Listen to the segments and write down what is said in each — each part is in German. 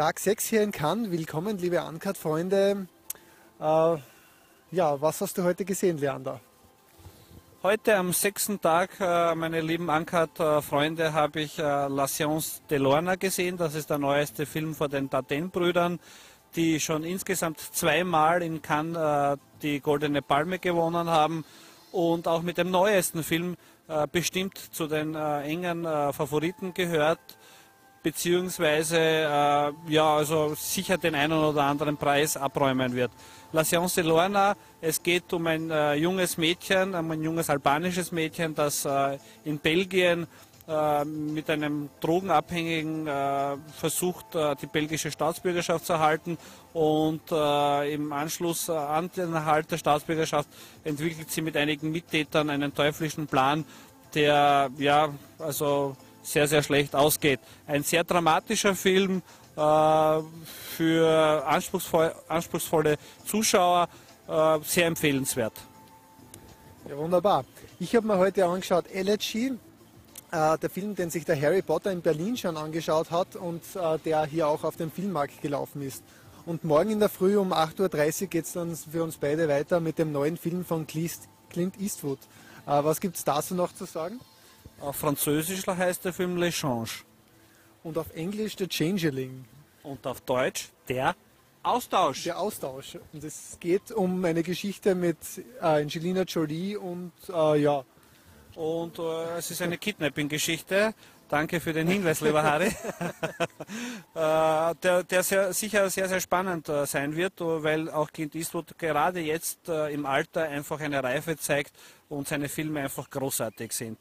Tag 6 hier in Cannes. Willkommen, liebe Uncut-Freunde. Äh, ja, was hast du heute gesehen, Leander? Heute am sechsten Tag, äh, meine lieben Uncut-Freunde, habe ich äh, La Science de Lorna gesehen. Das ist der neueste Film von den Dardenne-Brüdern, die schon insgesamt zweimal in Cannes äh, die Goldene Palme gewonnen haben und auch mit dem neuesten Film bestimmt zu den engen Favoriten gehört beziehungsweise äh, ja, also sicher den einen oder anderen Preis abräumen wird. La Science de Lorna, es geht um ein äh, junges Mädchen, um ein junges albanisches Mädchen, das äh, in Belgien äh, mit einem Drogenabhängigen äh, versucht, äh, die belgische Staatsbürgerschaft zu erhalten und im Anschluss an den Erhalt der Staatsbürgerschaft entwickelt sie mit einigen Mittätern einen teuflischen Plan, der ja, also sehr, sehr schlecht ausgeht. Ein sehr dramatischer Film äh, für anspruchsvoll, anspruchsvolle Zuschauer, äh, sehr empfehlenswert. Ja, wunderbar. Ich habe mir heute angeschaut Elegy, äh, der Film, den sich der Harry Potter in Berlin schon angeschaut hat und äh, der hier auch auf dem Filmmarkt gelaufen ist. Und morgen in der Früh um 8.30 Uhr geht es dann für uns beide weiter mit dem neuen Film von Clint Eastwood. Äh, was gibt es dazu noch zu sagen? Auf Französisch heißt der Film L'Echange. Und auf Englisch der Changeling. Und auf Deutsch der Austausch. Der Austausch. Und es geht um eine Geschichte mit äh, Angelina Jolie und äh, ja. Und äh, es ist eine Kidnapping-Geschichte. Danke für den Hinweis, lieber Harry. Äh, der, der sehr, sicher sehr, sehr spannend äh, sein wird, weil auch Clint Eastwood gerade jetzt äh, im Alter einfach eine Reife zeigt und seine Filme einfach großartig sind.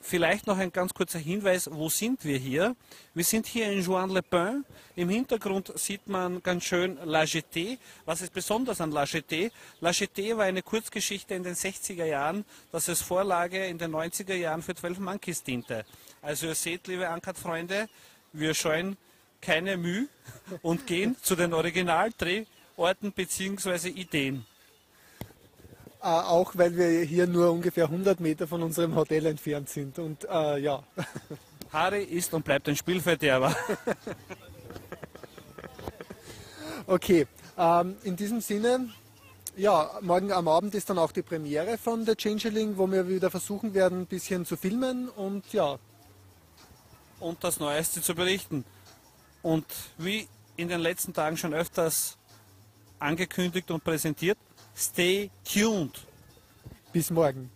Vielleicht noch ein ganz kurzer Hinweis, wo sind wir hier? Wir sind hier in Juan-le-Pin. Im Hintergrund sieht man ganz schön La Jetée. Was ist besonders an La Jetée? La Jetée war eine Kurzgeschichte in den 60er Jahren, das als Vorlage in den 90er Jahren für 12 Monkeys diente. Also ihr seht, liebe Ankert-Freunde, wir scheuen keine Mühe und gehen zu den Originaldrehorten bzw. Ideen. Äh, auch weil wir hier nur ungefähr 100 Meter von unserem Hotel entfernt sind. Und äh, ja. Harry ist und bleibt ein Spielverderber. okay, ähm, in diesem Sinne, ja, morgen am Abend ist dann auch die Premiere von The Changeling, wo wir wieder versuchen werden, ein bisschen zu filmen und ja. Und das Neueste zu berichten. Und wie in den letzten Tagen schon öfters angekündigt und präsentiert, Stay tuned. Bis morgen.